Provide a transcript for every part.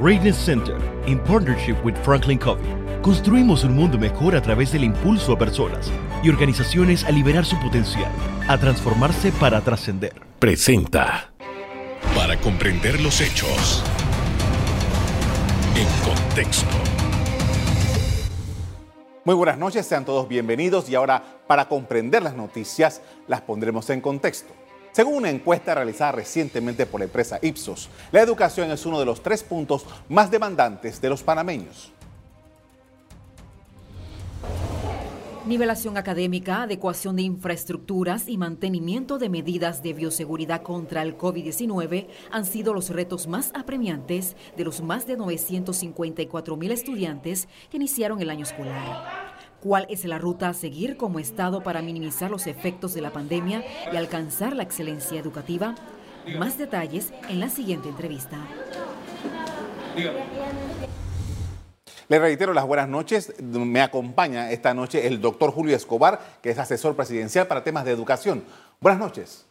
Greatness Center, in partnership with Franklin Covey, construimos un mundo mejor a través del impulso a personas y organizaciones a liberar su potencial, a transformarse para trascender. Presenta. Para comprender los hechos. En contexto. Muy buenas noches, sean todos bienvenidos y ahora para comprender las noticias las pondremos en contexto. Según una encuesta realizada recientemente por la empresa Ipsos, la educación es uno de los tres puntos más demandantes de los panameños. Nivelación académica, adecuación de infraestructuras y mantenimiento de medidas de bioseguridad contra el COVID-19 han sido los retos más apremiantes de los más de 954 mil estudiantes que iniciaron el año escolar. ¿Cuál es la ruta a seguir como Estado para minimizar los efectos de la pandemia y alcanzar la excelencia educativa? Más detalles en la siguiente entrevista. Le reitero las buenas noches. Me acompaña esta noche el doctor Julio Escobar, que es asesor presidencial para temas de educación. Buenas noches.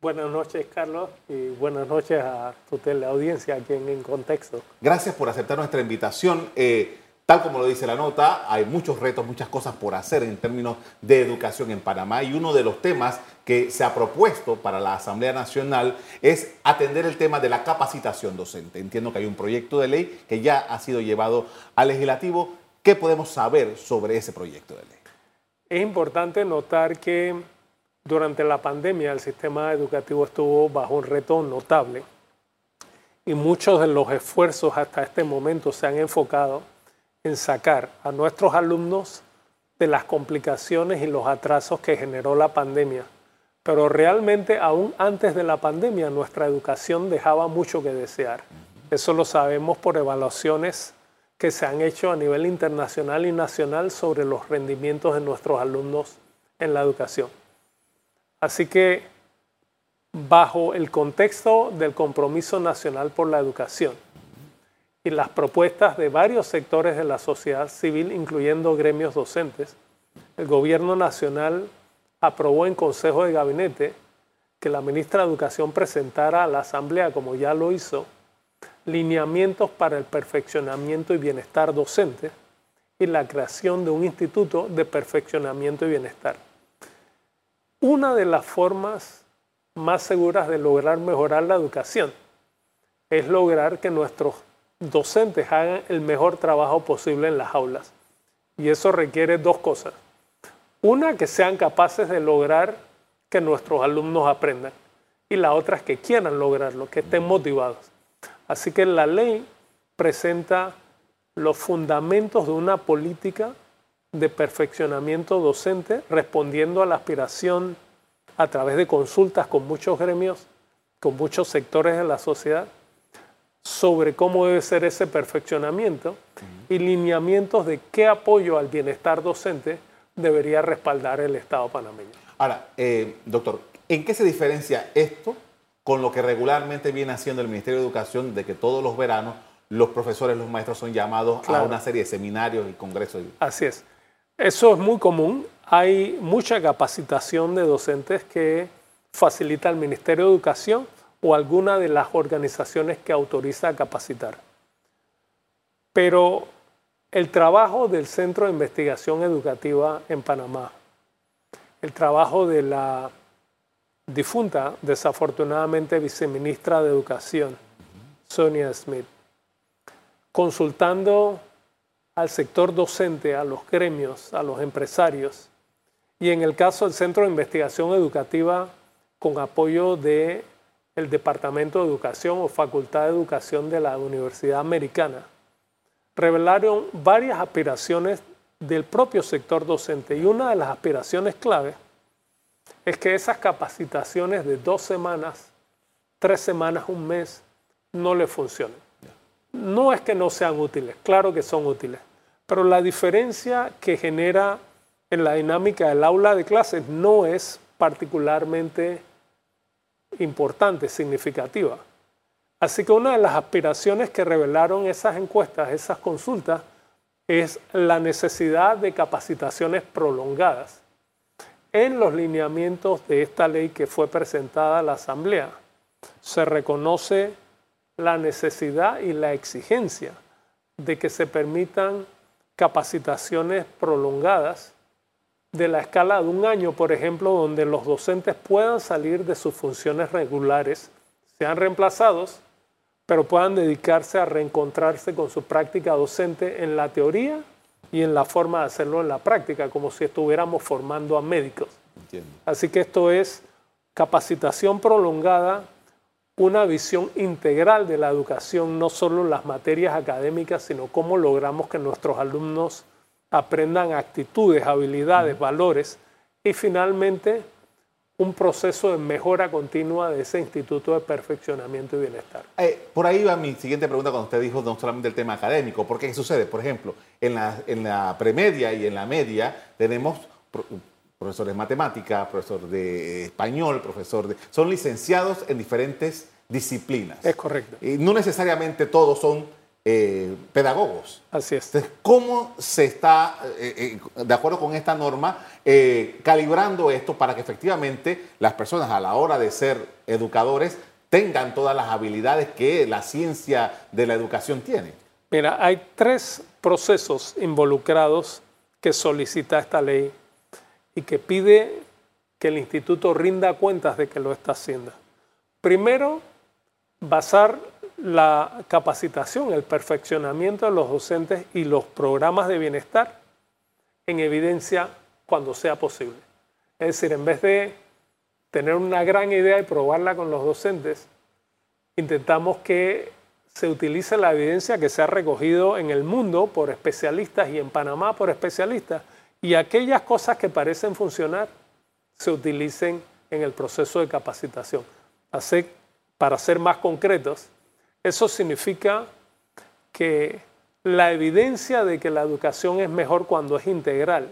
Buenas noches, Carlos, y buenas noches a tu teleaudiencia aquí en, en Contexto. Gracias por aceptar nuestra invitación. Eh, Tal como lo dice la nota, hay muchos retos, muchas cosas por hacer en términos de educación en Panamá y uno de los temas que se ha propuesto para la Asamblea Nacional es atender el tema de la capacitación docente. Entiendo que hay un proyecto de ley que ya ha sido llevado al legislativo. ¿Qué podemos saber sobre ese proyecto de ley? Es importante notar que durante la pandemia el sistema educativo estuvo bajo un reto notable y muchos de los esfuerzos hasta este momento se han enfocado en sacar a nuestros alumnos de las complicaciones y los atrasos que generó la pandemia. Pero realmente aún antes de la pandemia nuestra educación dejaba mucho que desear. Eso lo sabemos por evaluaciones que se han hecho a nivel internacional y nacional sobre los rendimientos de nuestros alumnos en la educación. Así que bajo el contexto del compromiso nacional por la educación, y las propuestas de varios sectores de la sociedad civil, incluyendo gremios docentes, el Gobierno Nacional aprobó en Consejo de Gabinete que la ministra de Educación presentara a la Asamblea, como ya lo hizo, lineamientos para el perfeccionamiento y bienestar docente y la creación de un instituto de perfeccionamiento y bienestar. Una de las formas más seguras de lograr mejorar la educación es lograr que nuestros docentes hagan el mejor trabajo posible en las aulas. Y eso requiere dos cosas. Una, que sean capaces de lograr que nuestros alumnos aprendan. Y la otra es que quieran lograrlo, que estén motivados. Así que la ley presenta los fundamentos de una política de perfeccionamiento docente respondiendo a la aspiración a través de consultas con muchos gremios, con muchos sectores de la sociedad sobre cómo debe ser ese perfeccionamiento y lineamientos de qué apoyo al bienestar docente debería respaldar el Estado panameño. Ahora, eh, doctor, ¿en qué se diferencia esto con lo que regularmente viene haciendo el Ministerio de Educación de que todos los veranos los profesores, los maestros son llamados a una serie de seminarios y congresos? Así es. Eso es muy común. Hay mucha capacitación de docentes que facilita el Ministerio de Educación o alguna de las organizaciones que autoriza a capacitar. Pero el trabajo del Centro de Investigación Educativa en Panamá, el trabajo de la difunta, desafortunadamente, viceministra de Educación, Sonia Smith, consultando al sector docente, a los gremios, a los empresarios, y en el caso del Centro de Investigación Educativa, con apoyo de el Departamento de Educación o Facultad de Educación de la Universidad Americana, revelaron varias aspiraciones del propio sector docente y una de las aspiraciones clave es que esas capacitaciones de dos semanas, tres semanas, un mes, no le funcionen. No es que no sean útiles, claro que son útiles, pero la diferencia que genera en la dinámica del aula de clases no es particularmente importante, significativa. Así que una de las aspiraciones que revelaron esas encuestas, esas consultas, es la necesidad de capacitaciones prolongadas. En los lineamientos de esta ley que fue presentada a la Asamblea, se reconoce la necesidad y la exigencia de que se permitan capacitaciones prolongadas de la escala de un año, por ejemplo, donde los docentes puedan salir de sus funciones regulares, sean reemplazados, pero puedan dedicarse a reencontrarse con su práctica docente en la teoría y en la forma de hacerlo en la práctica, como si estuviéramos formando a médicos. Así que esto es capacitación prolongada, una visión integral de la educación, no solo en las materias académicas, sino cómo logramos que nuestros alumnos aprendan actitudes, habilidades, valores y finalmente un proceso de mejora continua de ese instituto de perfeccionamiento y bienestar. Eh, por ahí va mi siguiente pregunta cuando usted dijo no solamente el tema académico, porque ¿qué sucede? Por ejemplo, en la, en la premedia y en la media tenemos profesores de matemática, profesor de español, profesor de... Son licenciados en diferentes disciplinas. Es correcto. Y no necesariamente todos son eh, pedagogos. Así es. Entonces, ¿cómo se está, eh, eh, de acuerdo con esta norma, calibrando esto para que efectivamente las personas a la hora de ser educadores tengan todas las habilidades que la ciencia de la educación tiene? Mira, hay tres procesos involucrados que solicita esta ley y que pide que el instituto rinda cuentas de que lo está haciendo. Primero, basar la capacitación, el perfeccionamiento de los docentes y los programas de bienestar en evidencia cuando sea posible. Es decir, en vez de tener una gran idea y probarla con los docentes, intentamos que se utilice la evidencia que se ha recogido en el mundo por especialistas y en Panamá por especialistas y aquellas cosas que parecen funcionar se utilicen en el proceso de capacitación. Así, para ser más concretos, eso significa que la evidencia de que la educación es mejor cuando es integral,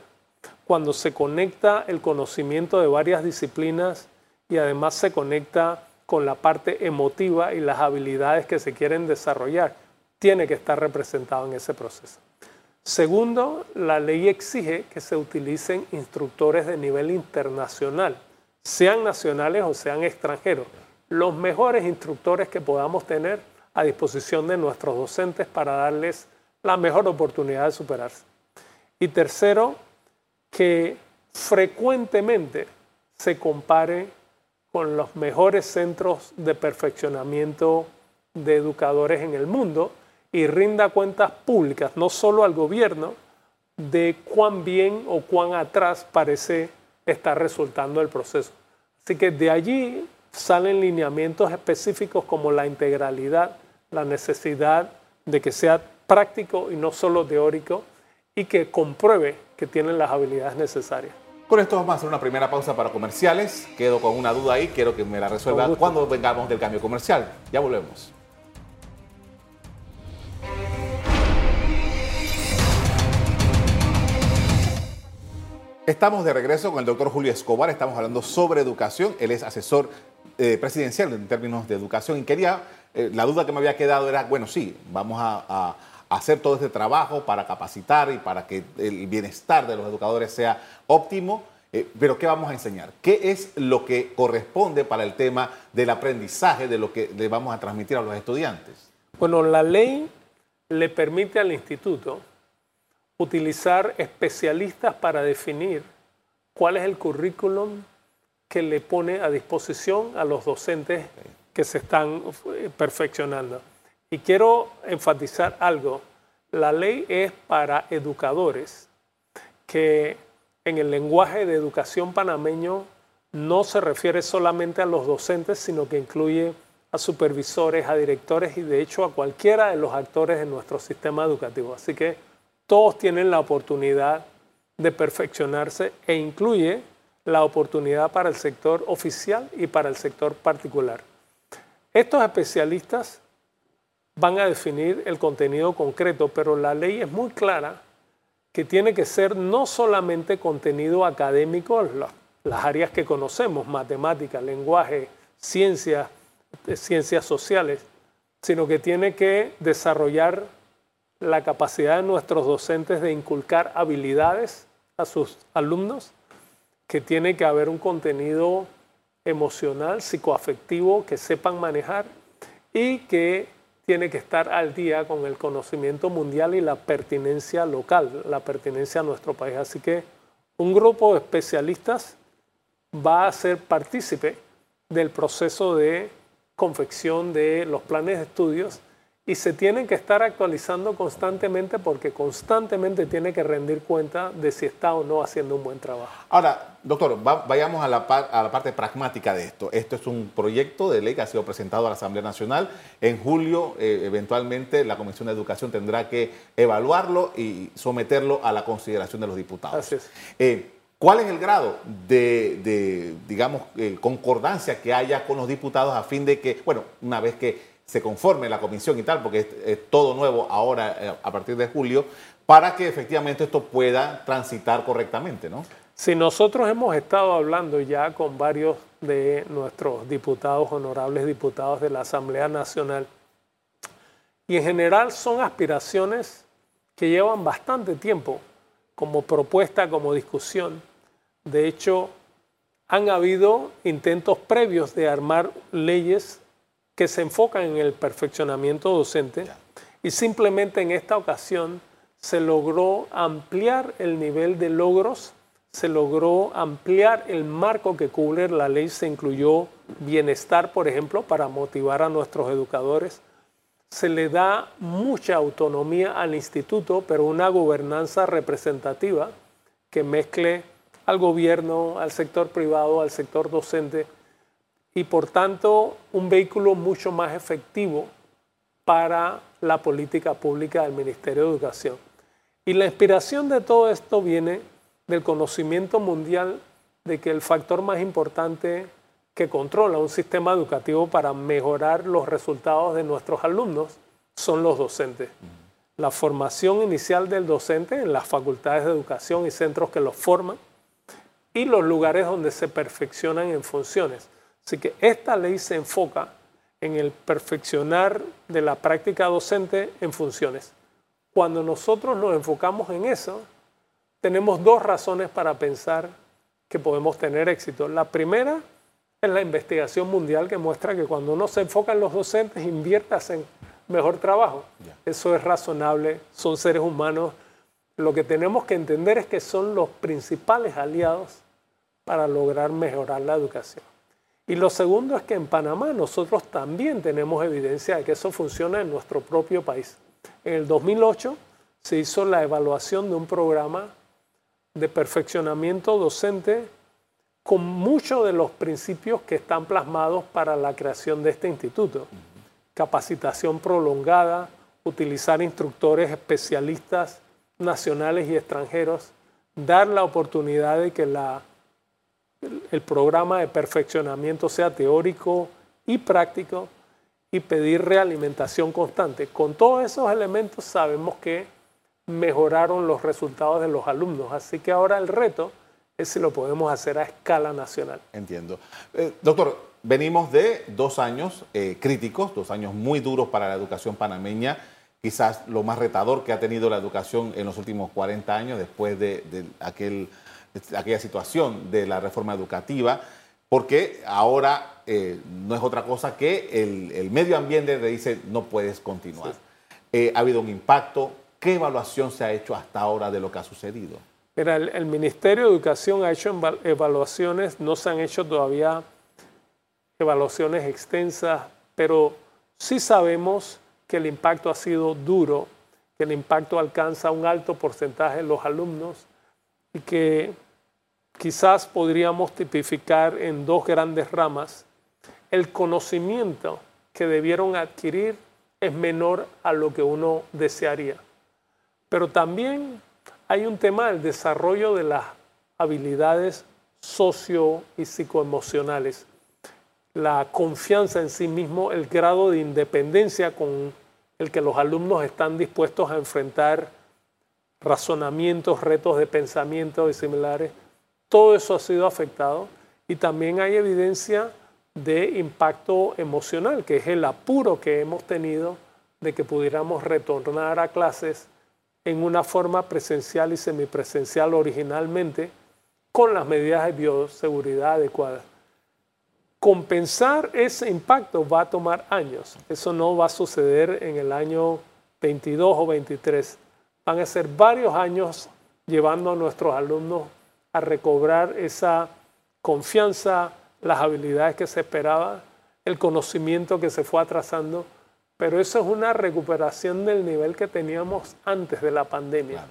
cuando se conecta el conocimiento de varias disciplinas y además se conecta con la parte emotiva y las habilidades que se quieren desarrollar, tiene que estar representado en ese proceso. Segundo, la ley exige que se utilicen instructores de nivel internacional, sean nacionales o sean extranjeros, los mejores instructores que podamos tener a disposición de nuestros docentes para darles la mejor oportunidad de superarse. Y tercero, que frecuentemente se compare con los mejores centros de perfeccionamiento de educadores en el mundo y rinda cuentas públicas, no solo al gobierno, de cuán bien o cuán atrás parece estar resultando el proceso. Así que de allí salen lineamientos específicos como la integralidad la necesidad de que sea práctico y no solo teórico y que compruebe que tienen las habilidades necesarias. Con esto vamos a hacer una primera pausa para comerciales. Quedo con una duda ahí, quiero que me la resuelva cuando vengamos del cambio comercial. Ya volvemos. Estamos de regreso con el doctor Julio Escobar, estamos hablando sobre educación, él es asesor eh, presidencial en términos de educación y quería eh, la duda que me había quedado era, bueno, sí, vamos a, hacer todo este trabajo para capacitar y para que el bienestar de los educadores sea óptimo, eh, pero ¿qué vamos a enseñar? ¿Qué es lo que corresponde para el tema del aprendizaje de lo que le vamos a transmitir a los estudiantes? Bueno, la ley le permite al instituto utilizar especialistas para definir cuál es el currículum que le pone a disposición a los docentes que se están eh, perfeccionando. Y quiero enfatizar algo. La ley es para educadores que en el lenguaje de educación panameño no se refiere solamente a los docentes, sino que incluye a supervisores, a directores y de hecho a cualquiera de los actores de nuestro sistema educativo. Así que todos tienen la oportunidad de perfeccionarse e incluye la oportunidad para el sector oficial y para el sector particular. Estos especialistas van a definir el contenido concreto, pero la ley es muy clara que tiene que ser no solamente contenido académico, las áreas que conocemos, matemática, lenguaje, ciencias, eh, ciencias sociales, sino que tiene que desarrollar la capacidad de nuestros docentes de inculcar habilidades a sus alumnos, que tiene que haber un contenido emocional, psicoafectivo que sepan manejar y que tiene que estar al día con el conocimiento mundial y la pertinencia local, la pertinencia a nuestro país. Así que un grupo de especialistas va a ser partícipe del proceso de confección de los planes de estudios y se tienen que estar actualizando constantemente porque constantemente tiene que rendir cuenta de si está o no haciendo un buen trabajo. Ahora, doctor, vayamos a la, a la, parte pragmática de esto. Esto es un proyecto de ley que ha sido presentado a la Asamblea Nacional. En julio, eh, eventualmente, la Comisión de Educación tendrá que evaluarlo y someterlo a la consideración de los diputados. Así es. Eh, ¿Cuál es el grado de, digamos, eh, concordancia que haya con los diputados a fin de que, bueno, una vez que se conforme la comisión y tal, porque es, todo nuevo ahora eh, a partir de julio, para que efectivamente esto pueda transitar correctamente, ¿no? Si nosotros hemos estado hablando ya con varios de nuestros diputados, honorables diputados de la Asamblea Nacional, y en general son aspiraciones que llevan bastante tiempo como propuesta, como discusión. De hecho, han habido intentos previos de armar leyes que se enfocan en el perfeccionamiento docente y simplemente en esta ocasión se logró ampliar el nivel de logros, se logró ampliar el marco que cubre la ley, se incluyó bienestar, por ejemplo, para motivar a nuestros educadores. Se le da mucha autonomía al instituto, pero una gobernanza representativa que mezcle al gobierno, al sector privado, al sector docente y por tanto un vehículo mucho más efectivo para la política pública del Ministerio de Educación. Y la inspiración de todo esto viene del conocimiento mundial de que el factor más importante que controla un sistema educativo para mejorar los resultados de nuestros alumnos son los docentes. La formación inicial del docente en las facultades de educación y centros que los forman y los lugares donde se perfeccionan en funciones. Así que esta ley se enfoca en el perfeccionar de la práctica docente en funciones. Cuando nosotros nos enfocamos en eso, tenemos dos razones para pensar que podemos tener éxito. La primera es la investigación mundial que muestra que cuando uno se enfoca en los docentes, inviertas en mejor trabajo. Eso es razonable, son seres humanos. Lo que tenemos que entender es que son los principales aliados para lograr mejorar la educación. Y lo segundo es que en Panamá nosotros también tenemos evidencia de que eso funciona en nuestro propio país. En el 2008 se hizo la evaluación de un programa de perfeccionamiento docente con muchos de los principios que están plasmados para la creación de este instituto. Capacitación prolongada, utilizar instructores especialistas nacionales y extranjeros, dar la oportunidad de que la el programa de perfeccionamiento sea teórico y práctico y pedir realimentación constante. Con todos esos elementos sabemos que mejoraron los resultados de los alumnos, así que ahora el reto es si lo podemos hacer a escala nacional. Entiendo. Eh, doctor, venimos de dos años eh, críticos, dos años muy duros para la educación panameña, quizás lo más retador que ha tenido la educación en los últimos 40 años después de aquel aquella situación de la reforma educativa, porque ahora eh, no es otra cosa que el, medio ambiente le dice no puedes continuar. Eh, ha habido un impacto. ¿Qué evaluación se ha hecho hasta ahora de lo que ha sucedido? Mira, el, el Ministerio de Educación ha hecho evaluaciones, no se han hecho todavía evaluaciones extensas, pero sí sabemos que el impacto ha sido duro, que el impacto alcanza un alto porcentaje de los alumnos y que quizás podríamos tipificar en dos grandes ramas. El conocimiento que debieron adquirir es menor a lo que uno desearía. Pero también hay un tema del desarrollo de las habilidades socio y psicoemocionales, la confianza en sí mismo, el grado de independencia con el que los alumnos están dispuestos a enfrentar razonamientos, retos de pensamiento y similares todo eso ha sido afectado y también hay evidencia de impacto emocional, que es el apuro que hemos tenido de que pudiéramos retornar a clases en una forma presencial y semipresencial originalmente con las medidas de bioseguridad adecuadas. compensar ese impacto va a tomar años. Eso no va a suceder en el año 22 o 23. Van a ser varios años llevando a nuestros alumnos a recobrar esa confianza, las habilidades que se esperaba, el conocimiento que se fue atrasando, pero eso es una recuperación del nivel que teníamos antes de la pandemia.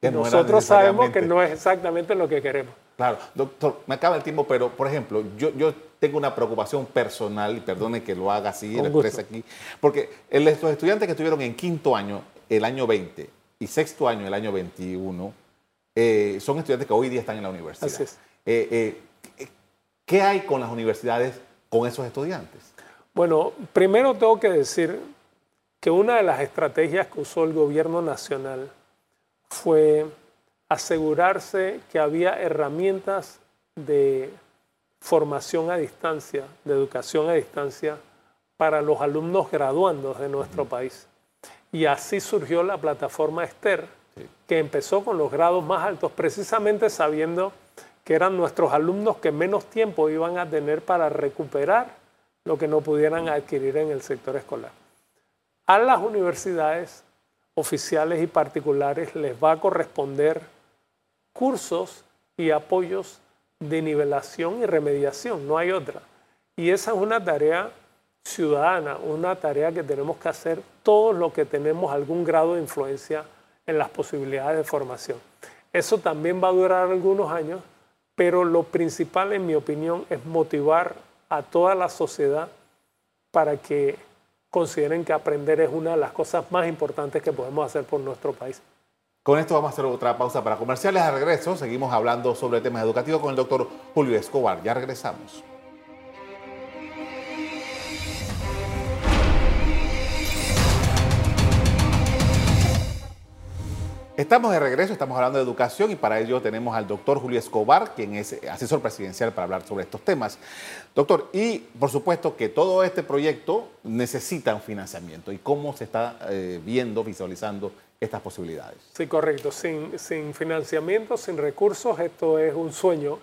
y nosotros sabemos que no es exactamente lo que queremos. Claro, doctor, me acaba el tiempo, pero por ejemplo, yo, yo tengo una preocupación personal, y perdone que lo haga así, lo exprese aquí, porque los estudiantes que estuvieron en quinto año el año 20 y sexto año el año 21 eh, son estudiantes que hoy día están en la universidad. Así es. Eh, eh, ¿Qué hay con las universidades con esos estudiantes? Bueno, primero tengo que decir que una de las estrategias que usó el gobierno nacional fue asegurarse que había herramientas de formación a distancia, de educación a distancia para los alumnos graduandos de nuestro país. Y así surgió la plataforma Esther, que empezó con los grados más altos, precisamente sabiendo que eran nuestros alumnos que menos tiempo iban a tener para recuperar lo que no pudieran adquirir en el sector escolar. A las universidades oficiales y particulares les va a corresponder cursos y apoyos de nivelación y remediación, no hay otra. Y esa es una tarea ciudadana, una tarea que tenemos que hacer todos los que tenemos algún grado de influencia en las posibilidades de formación. Eso también va a durar algunos años, pero lo principal, en mi opinión, es motivar a toda la sociedad para que consideren que aprender es una de las cosas más importantes que podemos hacer por nuestro país. Con esto vamos a hacer otra pausa para comerciales. A regreso seguimos hablando sobre temas educativos con el doctor Julio Escobar. Ya regresamos. Estamos de regreso, estamos hablando de educación y para ello tenemos al doctor Julio Escobar, quien es asesor presidencial para hablar sobre estos temas. Doctor, y por supuesto que todo este proyecto necesita un financiamiento y cómo se está eh, viendo, visualizando estas posibilidades. Sí, correcto. Sin, sin financiamiento, sin recursos, esto es un sueño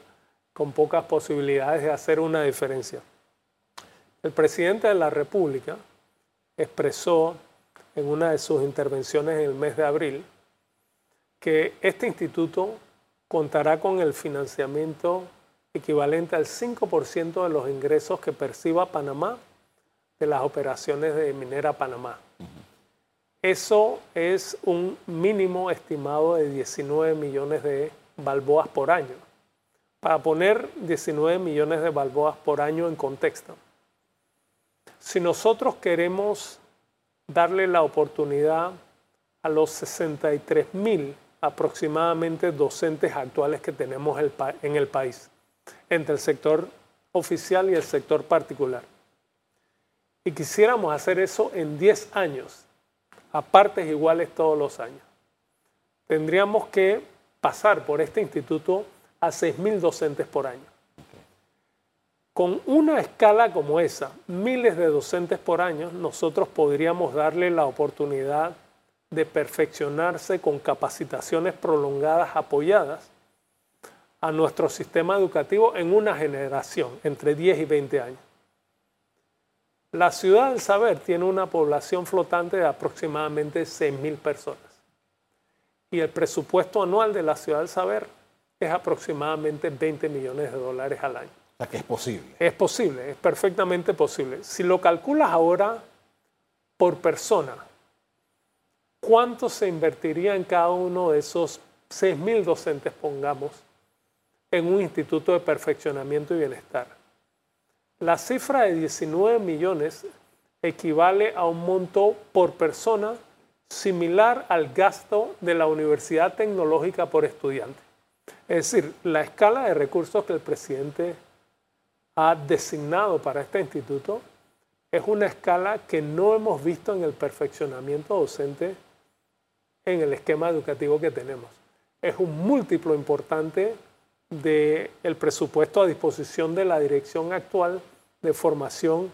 con pocas posibilidades de hacer una diferencia. El presidente de la República expresó en una de sus intervenciones en el mes de abril que este instituto contará con el financiamiento equivalente al 5% de los ingresos que perciba Panamá de las operaciones de Minera Panamá. Eso es un mínimo estimado de 19 millones de balboas por año. Para poner 19 millones de balboas por año en contexto, si nosotros queremos darle la oportunidad a los 63 mil aproximadamente docentes actuales que tenemos en el país, entre el sector oficial y el sector particular. Y quisiéramos hacer eso en 10 años, a partes iguales todos los años. Tendríamos que pasar por este instituto a 6.000 docentes por año. Con una escala como esa, miles de docentes por año, nosotros podríamos darle la oportunidad de perfeccionarse con capacitaciones prolongadas apoyadas a nuestro sistema educativo en una generación, entre 10 y 20 años. La ciudad del saber tiene una población flotante de aproximadamente 6.000 personas y el presupuesto anual de la ciudad del saber es aproximadamente 20 millones de dólares al año. O sea que es posible. Es posible, es perfectamente posible. Si lo calculas ahora por persona, ¿cuánto se invertiría en cada uno de esos 6.000 docentes, pongamos, en un instituto de perfeccionamiento y bienestar? La cifra de 19 millones equivale a un monto por persona similar al gasto de la Universidad Tecnológica por estudiante. Es decir, la escala de recursos que el presidente ha designado para este instituto es una escala que no hemos visto en el perfeccionamiento docente en el esquema educativo que tenemos. Es un múltiplo importante del presupuesto a disposición de la dirección actual de formación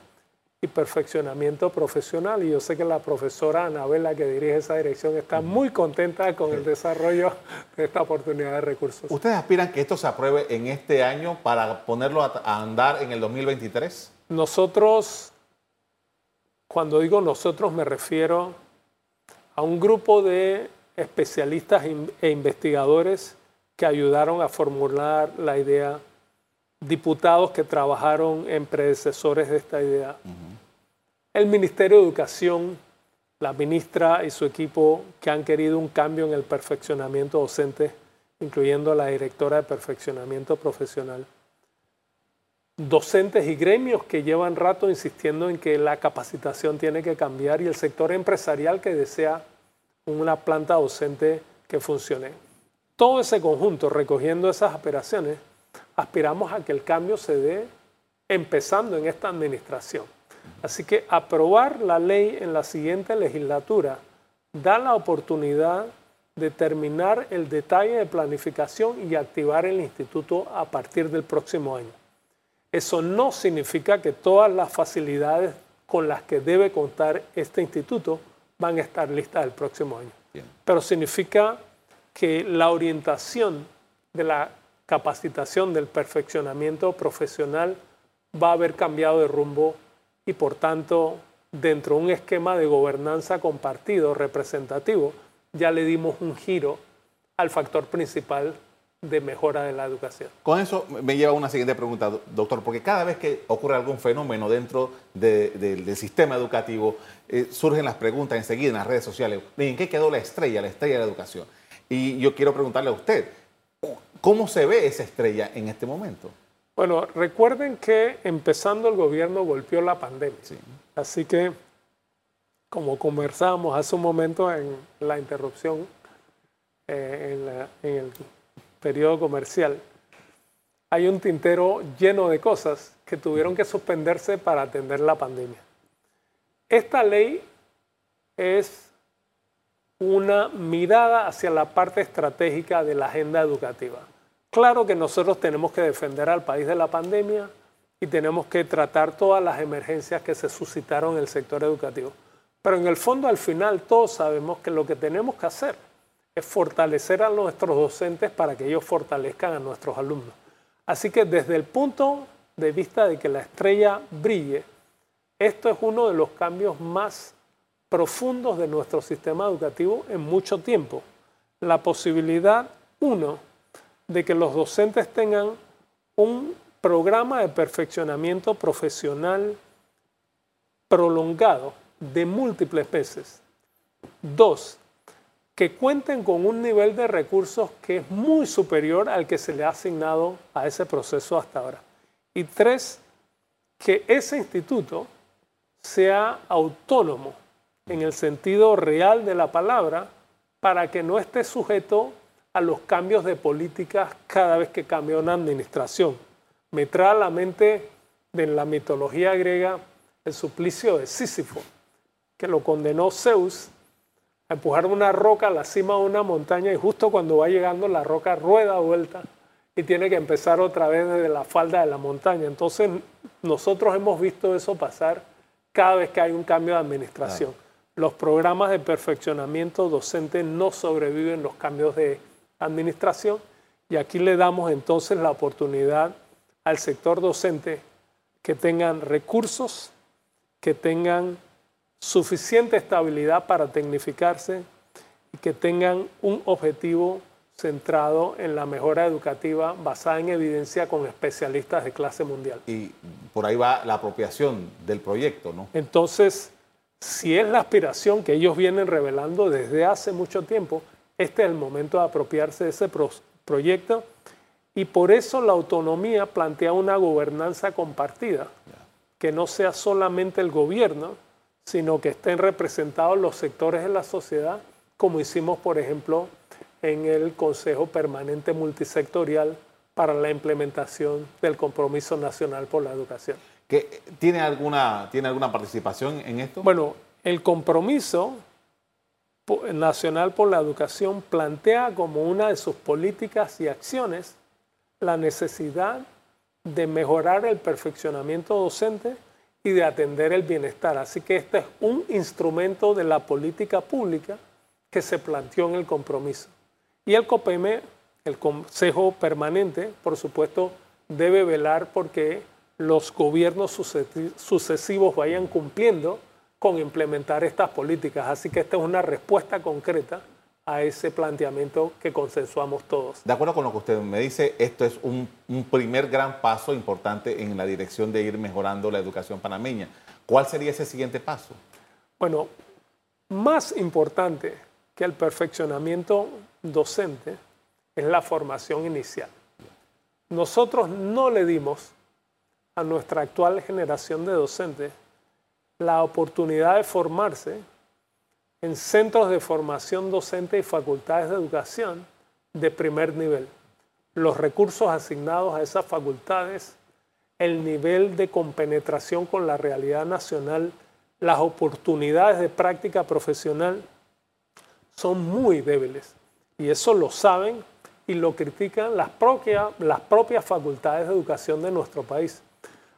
y perfeccionamiento profesional. Y yo sé que la profesora Anabela, que dirige esa dirección, está muy contenta con el desarrollo de esta oportunidad de recursos. ¿Ustedes aspiran que esto se apruebe en este año para ponerlo a andar en el 2023? Nosotros, cuando digo nosotros, me refiero a un grupo de especialistas e investigadores que ayudaron a formular la idea, diputados que trabajaron en predecesores de esta idea, el Ministerio de Educación, la ministra y su equipo que han querido un cambio en el perfeccionamiento docente, incluyendo la directora de perfeccionamiento profesional. Docentes y gremios que llevan rato insistiendo en que la capacitación tiene que cambiar y el sector empresarial que desea una planta docente que funcione. Todo ese conjunto, recogiendo esas aspiraciones, aspiramos a que el cambio se dé empezando en esta administración. Así que aprobar la ley en la siguiente legislatura da la oportunidad de terminar el detalle de planificación y activar el instituto a partir del próximo año. Eso no significa que todas las facilidades con las que debe contar este instituto van a estar listas el próximo año. Pero significa que la orientación de la capacitación del perfeccionamiento profesional va a haber cambiado de rumbo y por tanto dentro de un esquema de gobernanza compartido representativo ya le dimos un giro al factor principal de mejora de la educación. Con eso me lleva a una siguiente pregunta, doctor, porque cada vez que ocurre algún fenómeno dentro del sistema educativo, eh, surgen las preguntas enseguida en las redes sociales, ¿en qué quedó la estrella, la estrella de la educación? Y yo quiero preguntarle a usted, ¿cómo se ve esa estrella en este momento? Bueno, recuerden que empezando el gobierno golpeó la pandemia. Así que, como conversábamos hace un momento en la interrupción eh, en, el periodo comercial, hay un tintero lleno de cosas que tuvieron que suspenderse para atender la pandemia. Esta ley es una mirada hacia la parte estratégica de la agenda educativa. Claro que nosotros tenemos que defender al país de la pandemia y tenemos que tratar todas las emergencias que se suscitaron en el sector educativo. Pero en el fondo, al final, todos sabemos que lo que tenemos que hacer es fortalecer a nuestros docentes para que ellos fortalezcan a nuestros alumnos. Así que desde el punto de vista de que la estrella brille, esto es uno de los cambios más profundos de nuestro sistema educativo en mucho tiempo. La posibilidad, uno, de que los docentes tengan un programa de perfeccionamiento profesional prolongado de múltiples veces. Dos, que cuenten con un nivel de recursos que es muy superior al que se le ha asignado a ese proceso hasta ahora. Y tres, que ese instituto sea autónomo en el sentido real de la palabra para que no esté sujeto a los cambios de políticas cada vez que cambia una administración. Me trae a la mente de la mitología griega el suplicio de Sísifo, que lo condenó Zeus a empujar una roca a la cima de una montaña y justo cuando va llegando la roca rueda vuelta y tiene que empezar otra vez desde la falda de la montaña. Entonces nosotros hemos visto eso pasar cada vez que hay un cambio de administración. Los programas de perfeccionamiento docente no sobreviven los cambios de administración y aquí le damos entonces la oportunidad al sector docente que tengan recursos, que tengan suficiente estabilidad para tecnificarse y que tengan un objetivo centrado en la mejora educativa basada en evidencia con especialistas de clase mundial. Y por ahí va la apropiación del proyecto, ¿no? Entonces, si es la aspiración que ellos vienen revelando desde hace mucho tiempo, este es el momento de apropiarse de ese proyecto y por eso la autonomía plantea una gobernanza compartida, que no sea solamente el gobierno, sino que estén representados los sectores de la sociedad, como hicimos, por ejemplo, en el Consejo Permanente Multisectorial para la implementación del Compromiso Nacional por la Educación. ¿Tiene, alguna, ¿Tiene alguna participación en esto? Bueno, el compromiso Nacional por la Educación plantea como una de sus políticas y acciones la necesidad de mejorar el perfeccionamiento docente y de atender el bienestar. Así que este es un instrumento de la política pública que se planteó en el compromiso. Y el COPEME, el Consejo Permanente, por supuesto, debe velar porque los gobiernos sucesivos vayan cumpliendo con implementar estas políticas. Así que esta es una respuesta concreta a ese planteamiento que consensuamos todos. De acuerdo con lo que usted me dice, esto es un, primer gran paso importante en la dirección de ir mejorando la educación panameña. ¿Cuál sería ese siguiente paso? Bueno, más importante que el perfeccionamiento docente es la formación inicial. Nosotros no le dimos a nuestra actual generación de docentes la oportunidad de formarse en centros de formación docente y facultades de educación de primer nivel. Los recursos asignados a esas facultades, el nivel de compenetración con la realidad nacional, las oportunidades de práctica profesional son muy débiles. Y eso lo saben y lo critican las, propias, facultades de educación de nuestro país.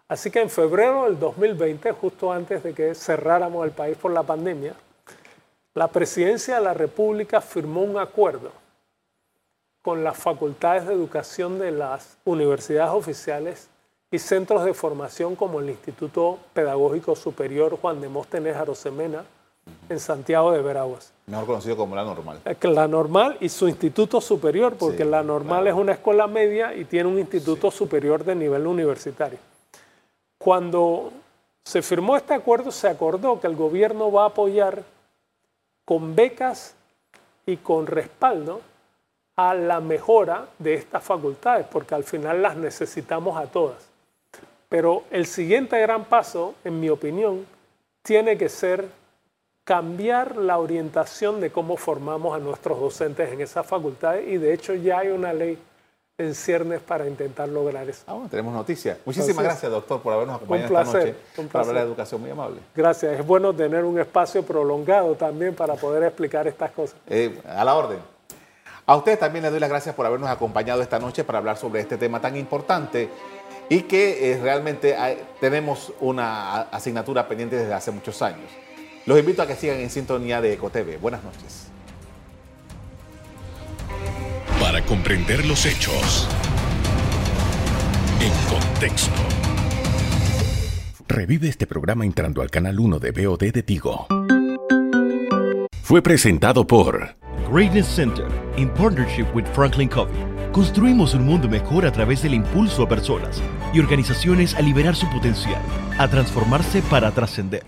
Así que en febrero del 2020, justo antes de que cerráramos el país por la pandemia, la Presidencia de la República firmó un acuerdo con las facultades de educación de las universidades oficiales y centros de formación como el Instituto Pedagógico Superior Juan de Móstenes Arosemena en Santiago de Veraguas. Mejor conocido como la normal. La normal y su instituto superior, porque la normal es una escuela media y tiene un instituto superior de nivel universitario. Cuando se firmó este acuerdo, se acordó que el gobierno va a apoyar con becas y con respaldo a la mejora de estas facultades, porque al final las necesitamos a todas. Pero el siguiente gran paso, en mi opinión, tiene que ser cambiar la orientación de cómo formamos a nuestros docentes en esas facultades y de hecho ya hay una ley en ciernes para intentar lograr eso. Ah, tenemos noticias. Muchísimas gracias, doctor, por habernos acompañado esta noche para hablar de educación. Muy amable. Gracias. Es bueno tener un espacio prolongado también para poder explicar estas cosas. Eh, a la orden. A ustedes también les doy las gracias por habernos acompañado esta noche para hablar sobre este tema tan importante y que eh, realmente tenemos una asignatura pendiente desde hace muchos años. Los invito a que sigan en sintonía de EcoTV. Buenas noches. Para comprender los hechos en contexto. Revive este programa entrando al canal 1 de BOD de Tigo. Fue presentado por Greatness Center, in partnership with Franklin Covey. Construimos un mundo mejor a través del impulso a personas y organizaciones a liberar su potencial, a transformarse para trascender.